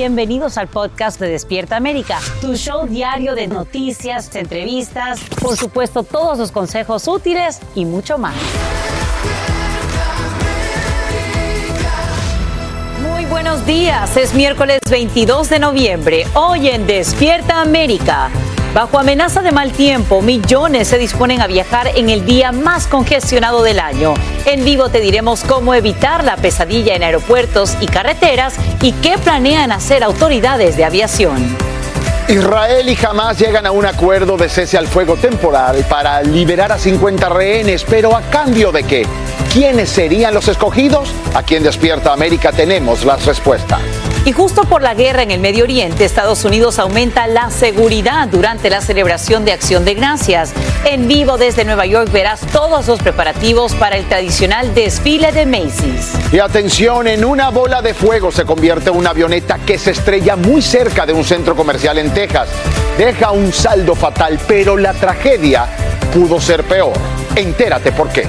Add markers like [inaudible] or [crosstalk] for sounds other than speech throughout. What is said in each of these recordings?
Bienvenidos al podcast de Despierta América, tu show diario de noticias, entrevistas, por supuesto todos los consejos útiles y mucho más. Muy buenos días, es miércoles 22 de noviembre, hoy en Despierta América. Bajo amenaza de mal tiempo, millones se disponen a viajar en el día más congestionado del año. En vivo te diremos cómo evitar la pesadilla en aeropuertos y carreteras y qué planean hacer autoridades de aviación. Israel y Hamas llegan a un acuerdo de cese al fuego temporal para liberar a 50 rehenes, pero ¿a cambio de qué? ¿Quiénes serían los escogidos? Aquí en Despierta América tenemos las respuestas. Y justo por la guerra en el Medio Oriente, Estados Unidos aumenta la seguridad durante la celebración de Acción de Gracias. En vivo desde Nueva York verás todos los preparativos para el tradicional desfile de Macy's. Y atención, en una bola de fuego se convierte una avioneta que se estrella muy cerca de un centro comercial en Texas. Deja un saldo fatal, pero la tragedia pudo ser peor. Entérate por qué.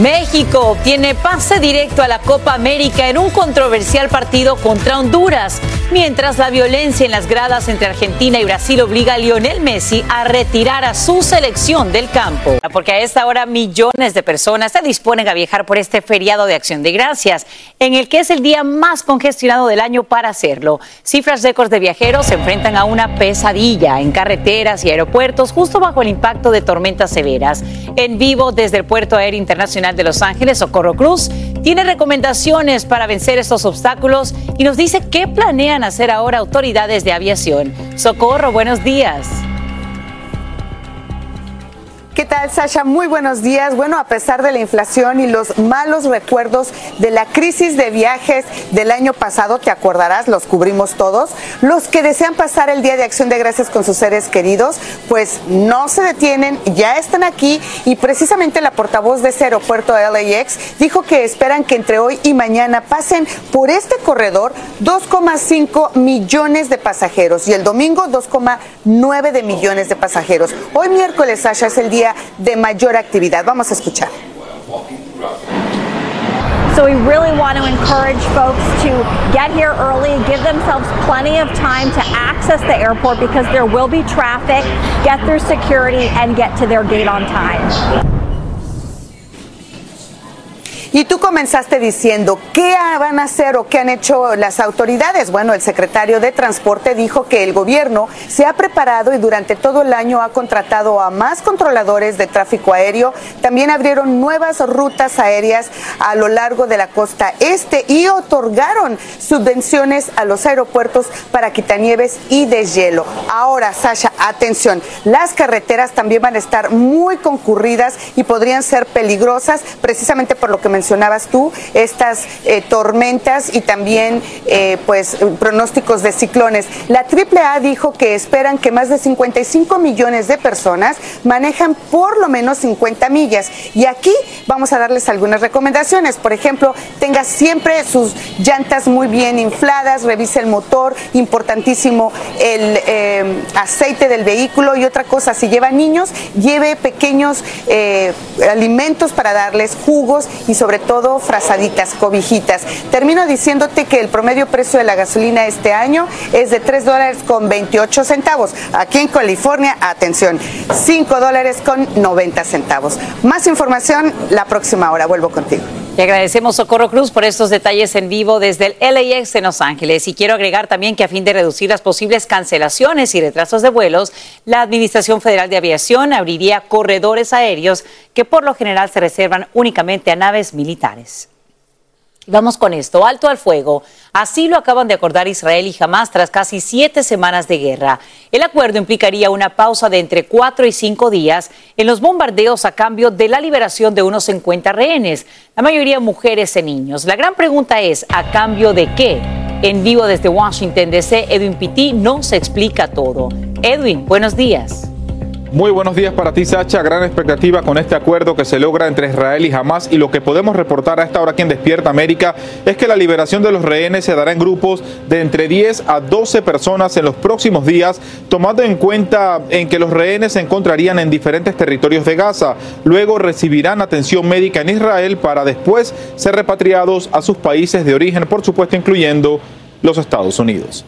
México obtiene pase directo a la Copa América en un controversial partido contra Honduras, mientras la violencia en las gradas entre Argentina y Brasil obliga a Lionel Messi a retirar a su selección del campo. Porque a esta hora millones de personas se disponen a viajar por este feriado de acción de gracias, en el que es el día más congestionado del año para hacerlo. Cifras récords de viajeros se enfrentan a una pesadilla en carreteras y aeropuertos justo bajo el impacto de tormentas severas. En vivo desde el Puerto Aéreo Internacional de Los Ángeles, Socorro Cruz, tiene recomendaciones para vencer estos obstáculos y nos dice qué planean hacer ahora autoridades de aviación. Socorro, buenos días. ¿Qué tal, Sasha? Muy buenos días. Bueno, a pesar de la inflación y los malos recuerdos de la crisis de viajes del año pasado, te acordarás, los cubrimos todos, los que desean pasar el Día de Acción de Gracias con sus seres queridos, pues no se detienen, ya están aquí y precisamente la portavoz de ese aeropuerto LAX dijo que esperan que entre hoy y mañana pasen por este corredor 2,5 millones de pasajeros y el domingo 2,9 de millones de pasajeros. Hoy miércoles, Sasha, es el día de mayor actividad. Vamos a escuchar. So we really want to encourage folks to get here early, give themselves plenty of time to access the airport because there will be traffic, get through security, and get to their gate on time. Y tú comenzaste diciendo, ¿qué van a hacer o qué han hecho las autoridades? Bueno, el secretario de Transporte dijo que el gobierno se ha preparado y durante todo el año ha contratado a más controladores de tráfico aéreo. También abrieron nuevas rutas aéreas a lo largo de la costa este y otorgaron subvenciones a los aeropuertos para quitanieves y deshielo. Ahora, Sasha, atención, las carreteras también van a estar muy concurridas y podrían ser peligrosas precisamente por lo que me mencionabas tú, estas eh, tormentas y también eh, pues pronósticos de ciclones. La AAA dijo que esperan que más de 55 millones de personas manejan por lo menos 50 millas. Y aquí vamos a darles algunas recomendaciones. Por ejemplo, tenga siempre sus llantas muy bien infladas, revise el motor, importantísimo el eh, aceite del vehículo y otra cosa, si lleva niños, lleve pequeños alimentos para darles jugos y sobre sobre todo frazaditas, cobijitas. Termino diciéndote que el promedio precio de la gasolina este año es de 3 dólares con 28 centavos. Aquí en California, atención, 5 dólares con 90 centavos. Más información la próxima hora. Vuelvo contigo. Y agradecemos Socorro Cruz por estos detalles en vivo desde el LAX en Los Ángeles. Y quiero agregar también que a fin de reducir las posibles cancelaciones y retrasos de vuelos, la Administración Federal de Aviación abriría corredores aéreos que por lo general se reservan únicamente a naves militares. Vamos con esto, alto al fuego. Así lo acaban de acordar Israel y Hamas tras casi siete semanas de guerra. El acuerdo implicaría una pausa de entre cuatro y cinco días en los bombardeos a cambio de la liberación de unos 50 rehenes, la mayoría mujeres y niños. La gran pregunta es, ¿a cambio de qué? En vivo desde Washington DC, Edwin Pitti nos explica todo. Edwin, buenos días. Muy buenos días para ti, Sacha. Gran expectativa con este acuerdo que se logra entre Israel y Hamas. Y lo que podemos reportar a esta hora aquí en Despierta América es que la liberación de los rehenes se dará en grupos de entre 10 a 12 personas en los próximos días, tomando en cuenta en que los rehenes se encontrarían en diferentes territorios de Gaza. Luego recibirán atención médica en Israel para después ser repatriados a sus países de origen, por supuesto incluyendo los Estados Unidos.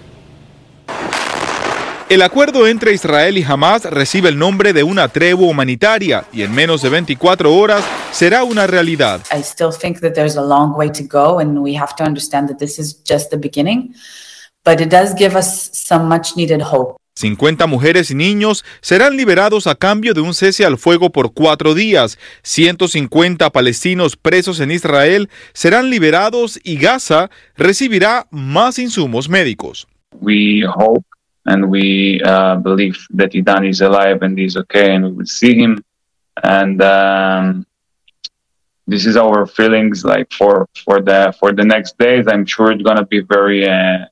El acuerdo entre Israel y Hamas recibe el nombre de una tregua humanitaria y en menos de 24 horas será una realidad. I still think that there's a long way to go and we have to understand that this is just the beginning, but it does give us some much needed hope. 50 mujeres y niños serán liberados a cambio de un cese al fuego por cuatro días. 150 palestinos presos en Israel serán liberados y Gaza recibirá más insumos médicos. We hope and we uh, believe that Idan is alive and is okay, and we will see him. And um, this is our feelings like for for the for the next days. I'm sure it's gonna be very uh,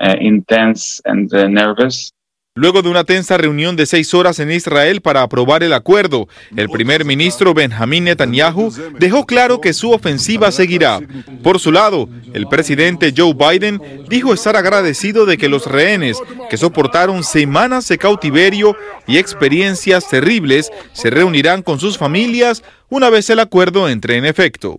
uh, intense and uh, nervous. Luego de una tensa reunión de seis horas en Israel para aprobar el acuerdo, el primer ministro Benjamin Netanyahu dejó claro que su ofensiva seguirá. Por su lado, el presidente Joe Biden dijo estar agradecido de que los rehenes, que soportaron semanas de cautiverio y experiencias terribles, se reunirán con sus familias una vez el acuerdo entre en efecto.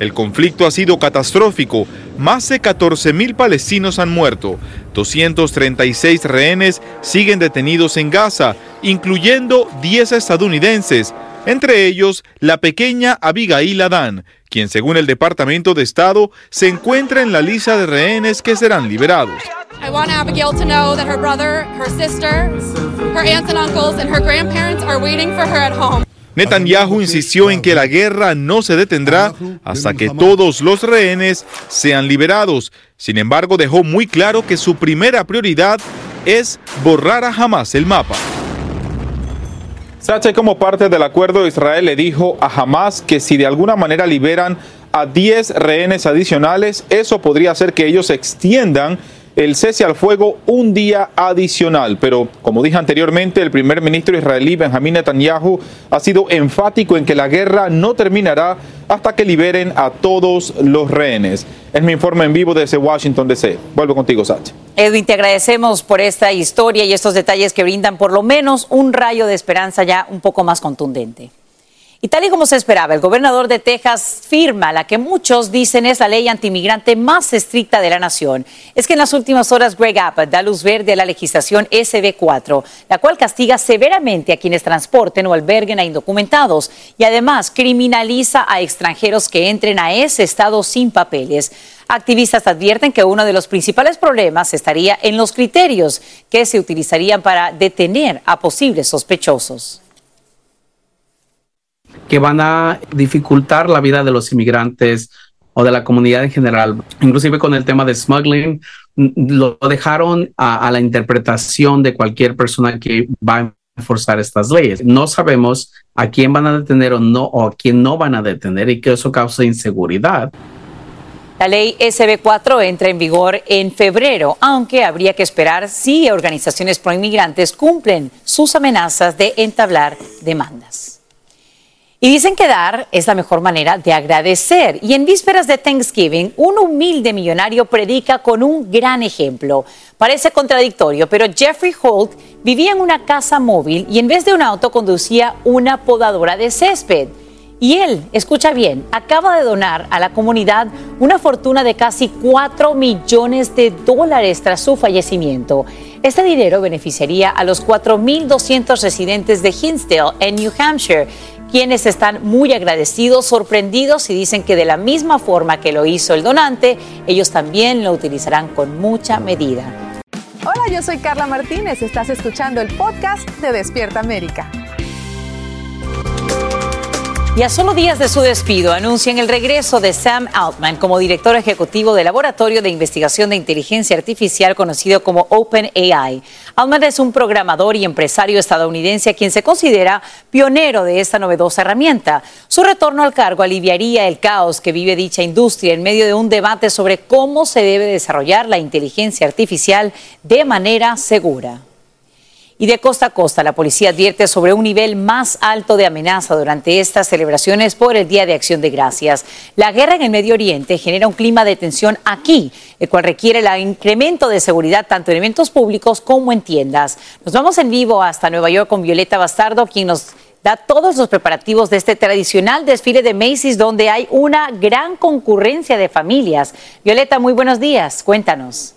El conflicto ha sido catastrófico. Más de 14.000 palestinos han muerto. 236 rehenes siguen detenidos en Gaza, incluyendo 10 estadounidenses, entre ellos la pequeña Abigail Adán, quien según el Departamento de Estado se encuentra en la lista de rehenes que serán liberados. I want Abigail to know that her brother, her sister, her aunts and uncles, and her grandparents are waiting for her at home. Netanyahu insistió en que la guerra no se detendrá hasta que todos los rehenes sean liberados. Sin embargo, dejó muy claro que su primera prioridad es borrar a Hamas el mapa. Sache, como parte del acuerdo, Israel le dijo a Hamas que si de alguna manera liberan a 10 rehenes adicionales, eso podría hacer que ellos extiendan el cese al fuego un día adicional. Pero, como dije anteriormente, el primer ministro israelí Benjamín Netanyahu ha sido enfático en que la guerra no terminará hasta que liberen a todos los rehenes. Es mi informe en vivo desde Washington, D.C. Vuelvo contigo, Sacha. Edwin, te agradecemos por esta historia y estos detalles que brindan por lo menos un rayo de esperanza ya un poco más contundente. Y tal y como se esperaba, el gobernador de Texas firma la que muchos dicen es la ley antimigrante más estricta de la nación. Es que en las últimas horas Greg Abbott da luz verde a la legislación SB4, la cual castiga severamente a quienes transporten o alberguen a indocumentados y además criminaliza a extranjeros que entren a ese estado sin papeles. Activistas advierten que uno de los principales problemas estaría en los criterios que se utilizarían para detener a posibles sospechosos que van a dificultar la vida de los inmigrantes o de la comunidad en general. Inclusive con el tema de smuggling, lo dejaron a, la interpretación de cualquier persona que va a enforzar estas leyes. No sabemos a quién van a detener o no, o a quién no van a detener y que eso causa inseguridad. La ley SB4 entra en vigor en febrero, aunque habría que esperar si organizaciones proinmigrantes cumplen sus amenazas de entablar demandas. Y dicen que dar es la mejor manera de agradecer. Y en vísperas de Thanksgiving, un humilde millonario predica con un gran ejemplo. Parece contradictorio, pero Jeffrey Holt vivía en una casa móvil y en vez de un auto conducía una podadora de césped. Y él, escucha bien, acaba de donar a la comunidad una fortuna de casi 4 millones de dólares tras su fallecimiento. Este dinero beneficiaría a los 4.200 residentes de Hinsdale, en New Hampshire, quienes están muy agradecidos, sorprendidos y dicen que de la misma forma que lo hizo el donante, ellos también lo utilizarán con mucha medida. Hola, yo soy Carla Martínez, estás escuchando el podcast de Despierta América. Y a solo días de su despido anuncian el regreso de Sam Altman como director ejecutivo del Laboratorio de Investigación de Inteligencia Artificial conocido como OpenAI. Altman es un programador y empresario estadounidense a quien se considera pionero de esta novedosa herramienta. Su retorno al cargo aliviaría el caos que vive dicha industria en medio de un debate sobre cómo se debe desarrollar la inteligencia artificial de manera segura. Y de costa a costa, la policía advierte sobre un nivel más alto de amenaza durante estas celebraciones por el Día de Acción de Gracias. La guerra en el Medio Oriente genera un clima de tensión aquí, el cual requiere el incremento de seguridad tanto en eventos públicos como en tiendas. Nos vamos en vivo hasta Nueva York con Violeta Bastardo, quien nos da todos los preparativos de este tradicional desfile de Macy's donde hay una gran concurrencia de familias. Violeta, muy buenos días. Cuéntanos.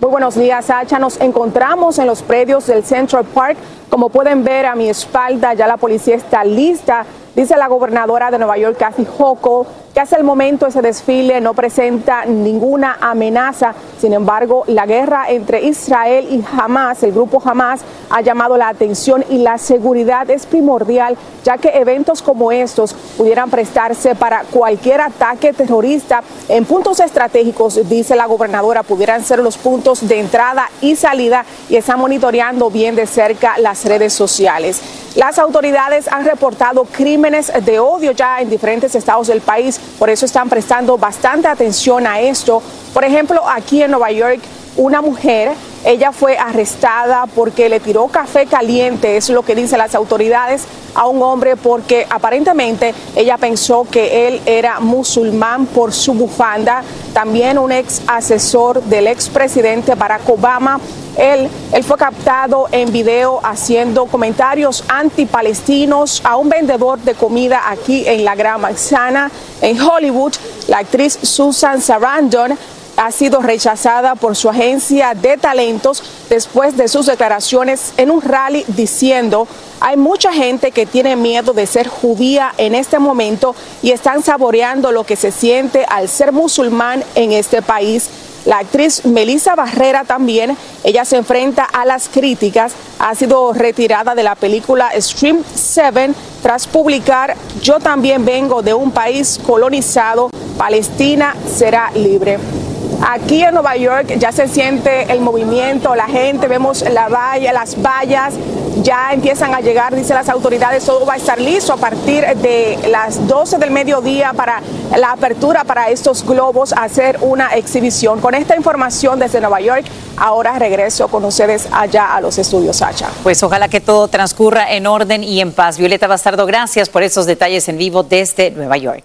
Muy buenos días, Sacha. Nos encontramos en los predios del Central Park. Como pueden ver a mi espalda, ya la policía está lista Dice la gobernadora de Nueva York, Kathy Hochul, que hasta el momento ese desfile no presenta ninguna amenaza. Sin embargo, la guerra entre Israel y Hamas, el grupo Hamas, ha llamado la atención y la seguridad es primordial, ya que eventos como estos pudieran prestarse para cualquier ataque terrorista en puntos estratégicos, dice la gobernadora, pudieran ser los puntos de entrada y salida y está monitoreando bien de cerca las redes sociales. Las autoridades han reportado crímenes de odio ya en diferentes estados del país, por eso están prestando bastante atención a esto. Por ejemplo, aquí en Nueva York, una mujer, ella fue arrestada porque le tiró café caliente, es lo que dicen las autoridades, a un hombre porque aparentemente ella pensó que él era musulmán por su bufanda. También un ex asesor del expresidente Barack Obama él, él fue captado en video haciendo comentarios antipalestinos a un vendedor de comida aquí en la Gran Manzana, en Hollywood. La actriz Susan Sarandon ha sido rechazada por su agencia de talentos después de sus declaraciones en un rally diciendo hay mucha gente que tiene miedo de ser judía en este momento y están saboreando lo que se siente al ser musulmán en este país. La actriz Melissa Barrera también, ella se enfrenta a las críticas, ha sido retirada de la película Stream 7 tras publicar Yo también vengo de un país colonizado, Palestina será libre. Aquí en Nueva York ya se siente el movimiento, la gente, vemos la valla, las vallas ya empiezan a llegar, dicen las autoridades, todo va a estar listo a partir de las 12 del mediodía para la apertura para estos globos, hacer una exhibición. Con esta información desde Nueva York, ahora regreso con ustedes allá a los estudios Sacha. Pues ojalá que todo transcurra en orden y en paz. Violeta Bastardo, gracias por esos detalles en vivo desde Nueva York.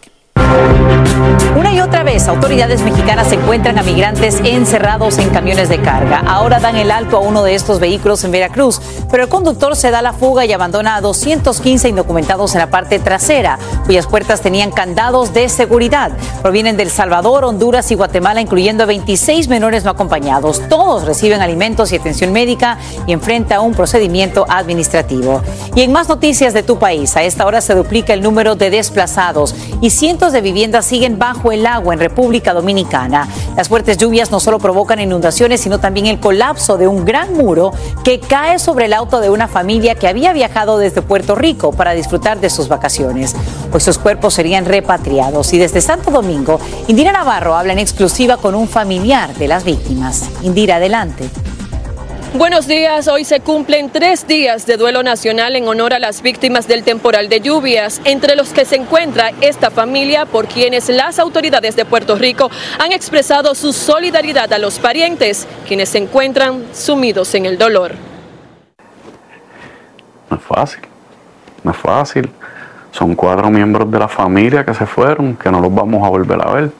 Una y otra vez, autoridades mexicanas encuentran a migrantes encerrados en camiones de carga. Ahora dan el alto a uno de estos vehículos en Veracruz, pero el conductor se da la fuga y abandona a 215 indocumentados en la parte trasera, cuyas puertas tenían candados de seguridad. Provienen del Salvador, Honduras y Guatemala, incluyendo a 26 menores no acompañados. Todos reciben alimentos y atención médica y enfrenta un procedimiento administrativo. Y en más noticias de tu país, a esta hora se duplica el número de desplazados y cientos de viviendas siguen bajo el agua en República Dominicana. Las fuertes lluvias no solo provocan inundaciones, sino también el colapso de un gran muro que cae sobre el auto de una familia que había viajado desde Puerto Rico para disfrutar de sus vacaciones. Pues sus cuerpos serían repatriados. Y desde Santo Domingo, Indira Navarro habla en exclusiva con un familiar de las víctimas. Indira, adelante. Buenos días, hoy se cumplen tres días de duelo nacional en honor a las víctimas del temporal de lluvias, entre los que se encuentra esta familia por quienes las autoridades de Puerto Rico han expresado su solidaridad a los parientes, quienes se encuentran sumidos en el dolor. No es fácil, no es fácil. Son cuatro miembros de la familia que se fueron, que no los vamos a volver a ver.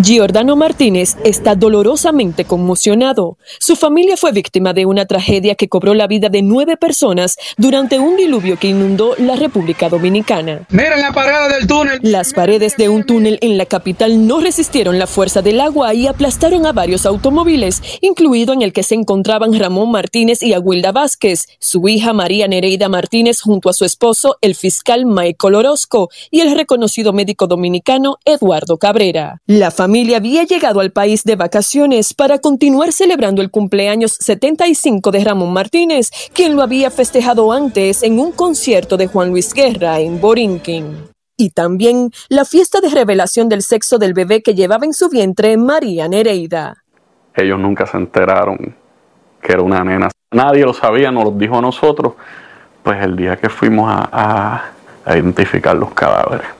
Giordano Martínez está dolorosamente conmocionado. Su familia fue víctima de una tragedia que cobró la vida de nueve personas durante un diluvio que inundó la República Dominicana. Miren la parada del túnel. Las paredes de un túnel en la capital no resistieron la fuerza del agua y aplastaron a varios automóviles, incluido en el que se encontraban Ramón Martínez y Aguilda Vázquez, su hija María Nereida Martínez junto a su esposo, el fiscal Michael Orozco, y el reconocido médico dominicano Eduardo Cabrera. La familia había llegado al país de vacaciones para continuar celebrando el cumpleaños 75 de Ramón Martínez, quien lo había festejado antes en un concierto de Juan Luis Guerra en Borinquen. Y también la fiesta de revelación del sexo del bebé que llevaba en su vientre María Nereida. Ellos nunca se enteraron que era una nena. Nadie lo sabía, nos lo dijo a nosotros. Pues el día que fuimos a identificar los cadáveres.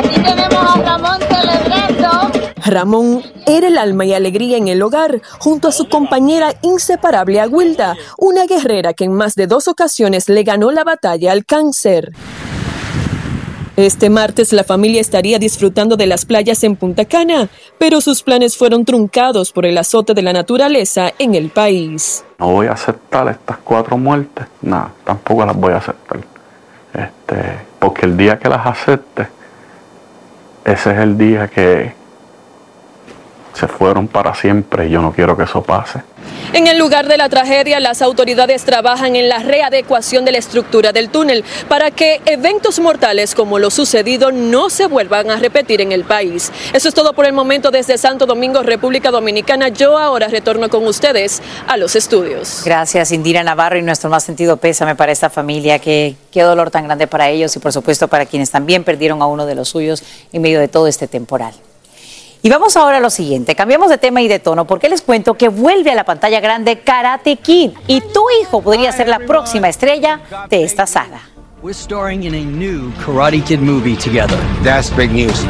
Aquí tenemos a Ramón celebrando. Ramón era el alma y alegría en el hogar, junto a su compañera inseparable Aguilda, una guerrera que en más de dos ocasiones le ganó la batalla al cáncer. Este martes la familia estaría disfrutando de las playas en Punta Cana, pero sus planes fueron truncados por el azote de la naturaleza en el país. No voy a aceptar estas cuatro muertes, no, tampoco las voy a aceptar. Este, porque el día que las acepte, ese es el día que se fueron para siempre y yo no quiero que eso pase. En el lugar de la tragedia, las autoridades trabajan en la readecuación de la estructura del túnel para que eventos mortales como lo sucedido no se vuelvan a repetir en el país. Eso es todo por el momento desde Santo Domingo, República Dominicana. Yo ahora retorno con ustedes a los estudios. Gracias, Indira Navarro, y nuestro más sentido pésame para esta familia. Que, qué dolor tan grande para ellos y, por supuesto, para quienes también perdieron a uno de los suyos en medio de todo este temporal. Y vamos ahora a lo siguiente, cambiamos de tema y de tono porque les cuento que vuelve a la pantalla grande Karate Kid y tu hijo podría ser la próxima estrella de esta saga. We're starring in a new Karate Kid movie together. That's big news.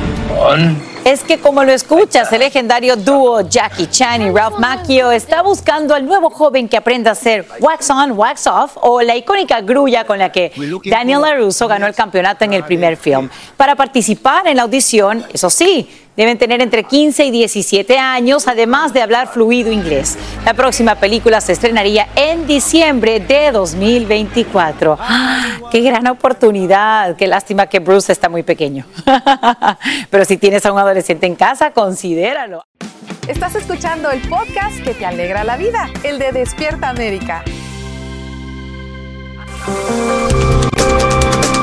Es que como lo escuchas, el legendario dúo Jackie Chan y Ralph Macchio está buscando al nuevo joven que aprenda a hacer wax on, wax off o la icónica grulla con la que Daniel LaRusso ganó el campeonato en el primer film. Para participar en la audición, eso sí, deben tener entre 15 y 17 años, además de hablar fluido inglés. La próxima película se estrenaría en diciembre de 2024. ¡Ah! ¡Qué gran oportunidad! Qué lástima que Bruce está muy pequeño. [laughs] Pero si tienes a un adolescente en casa, considéralo. Estás escuchando el podcast que te alegra la vida, el de Despierta América.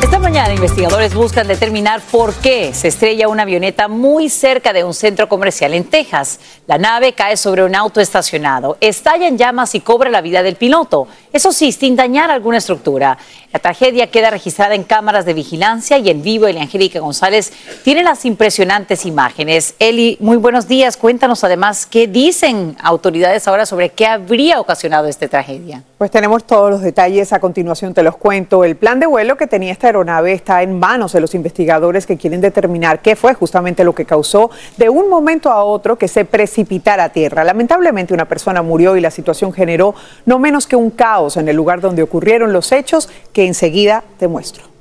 Esta mañana investigadores buscan determinar por qué se estrella una avioneta muy cerca de un centro comercial en Texas. La nave cae sobre un auto estacionado, estalla en llamas y cobra la vida del piloto. Eso sí, sin dañar alguna estructura. La tragedia queda registrada en cámaras de vigilancia y en vivo. Eli Angélica González tiene las impresionantes imágenes. Eli, muy buenos días. Cuéntanos además qué dicen autoridades ahora sobre qué habría ocasionado esta tragedia. Pues tenemos todos los detalles. A continuación te los cuento. El plan de vuelo que tenía esta aeronave está en manos de los investigadores que quieren determinar qué fue justamente lo que causó de un momento a otro que se precipitara a tierra. Lamentablemente una persona murió y la situación generó no menos que un caos en el lugar donde ocurrieron los hechos que enseguida te muestro.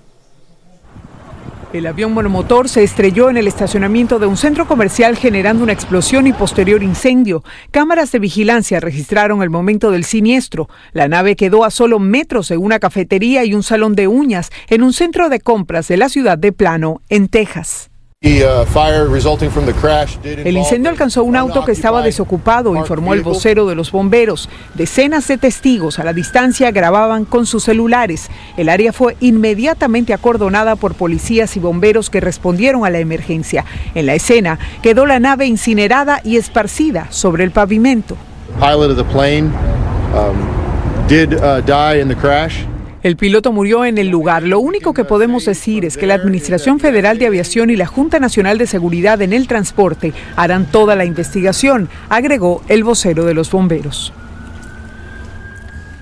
El avión monomotor se estrelló en el estacionamiento de un centro comercial generando una explosión y posterior incendio. Cámaras de vigilancia registraron el momento del siniestro. La nave quedó a solo metros de una cafetería y un salón de uñas en un centro de compras de la ciudad de Plano, en Texas. El incendio alcanzó un auto que estaba desocupado, informó el vocero de los bomberos. Decenas de testigos a la distancia grababan con sus celulares. El área fue inmediatamente acordonada por policías y bomberos que respondieron a la emergencia. En la escena quedó la nave incinerada y esparcida sobre el pavimento. El piloto murió en el lugar. Lo único que podemos decir es que la Administración Federal de Aviación y la Junta Nacional de Seguridad en el Transporte harán toda la investigación, agregó el vocero de los bomberos.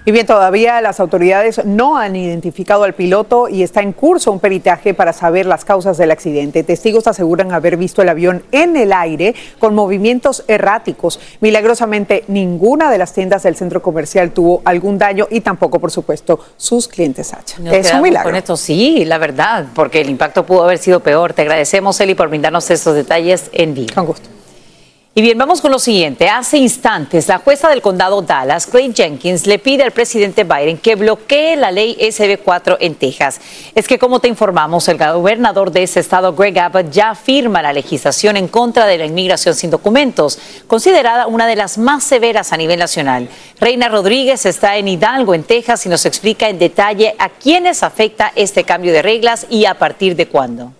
Y bien, todavía las autoridades no han identificado al piloto y está en curso un peritaje para saber las causas del accidente. Testigos aseguran haber visto el avión en el aire con movimientos erráticos. Milagrosamente, ninguna de las tiendas del centro comercial tuvo algún daño y tampoco, por supuesto, sus clientes Sacha. Nos es un milagro. Con esto sí, la verdad, porque el impacto pudo haber sido peor. Te agradecemos, Eli, por brindarnos estos detalles en vivo. Con gusto. Y bien, vamos con lo siguiente. Hace instantes, la jueza del condado Dallas, Clay Jenkins, le pide al presidente Biden que bloquee la ley SB4 en Texas. Es que, como te informamos, el gobernador de ese estado, Greg Abbott, ya firma la legislación en contra de la inmigración sin documentos, considerada una de las más severas a nivel nacional. Reina Rodríguez está en Hidalgo, en Texas, y nos explica en detalle a quiénes afecta este cambio de reglas y a partir de cuándo.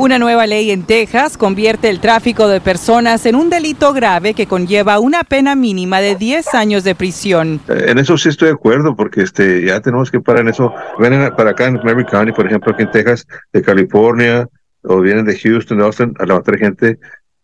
Una nueva ley en Texas convierte el tráfico de personas en un delito grave que conlleva una pena mínima de 10 años de prisión. En eso sí estoy de acuerdo, porque este ya tenemos que parar en eso. Vienen para acá en Mary County, por ejemplo, aquí en Texas, de California, o vienen de Houston, de Austin, a levantar gente,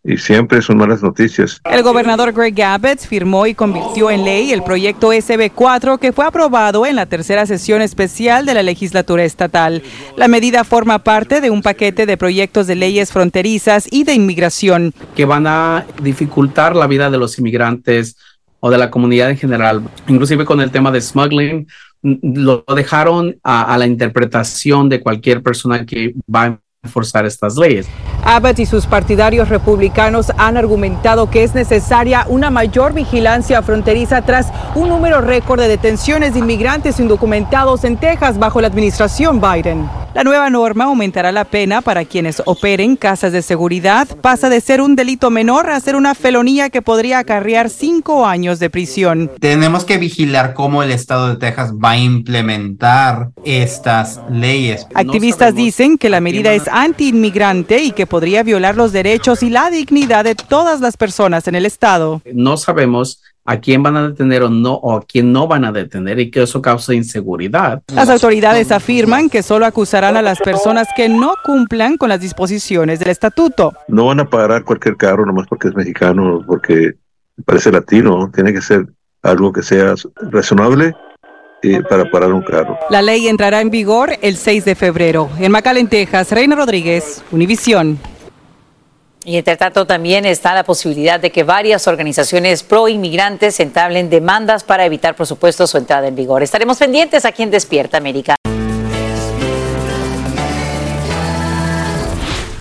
y siempre son malas noticias. El gobernador Greg Abbott firmó y convirtió en ley el proyecto SB4 que fue aprobado en la tercera sesión especial de la legislatura estatal. La medida forma parte de un paquete de proyectos de leyes fronterizas y de inmigración. que van a dificultar la vida de los inmigrantes o de la comunidad en general, inclusive con el tema de smuggling, lo dejaron a, a la interpretación de cualquier persona que va a forzar estas leyes. Abbott y sus partidarios republicanos han argumentado que es necesaria una mayor vigilancia fronteriza tras un número récord de detenciones de inmigrantes indocumentados en Texas bajo la administración Biden. La nueva norma aumentará la pena para quienes operen casas de seguridad. Pasa de ser un delito menor a ser una felonía que podría acarrear cinco años de prisión. Tenemos que vigilar cómo el estado de Texas va a implementar estas leyes. Activistas dicen que la medida es anti-inmigrante y que podría violar los derechos y la dignidad de todas las personas en el estado. No sabemos a quién van a detener o no o a quién no van a detener y que eso causa inseguridad. Las autoridades afirman que solo acusarán a las personas que no cumplan con las disposiciones del estatuto. No van a parar cualquier carro nomás porque es mexicano, porque parece latino, tiene que ser algo que sea razonable eh, para parar un carro. La ley entrará en vigor el 6 de febrero. En McAllen, Texas, Reina Rodríguez, Univisión. Y entre tanto también está la posibilidad de que varias organizaciones pro inmigrantes entablen demandas para evitar, por supuesto, su entrada en vigor. Estaremos pendientes aquí en Despierta América.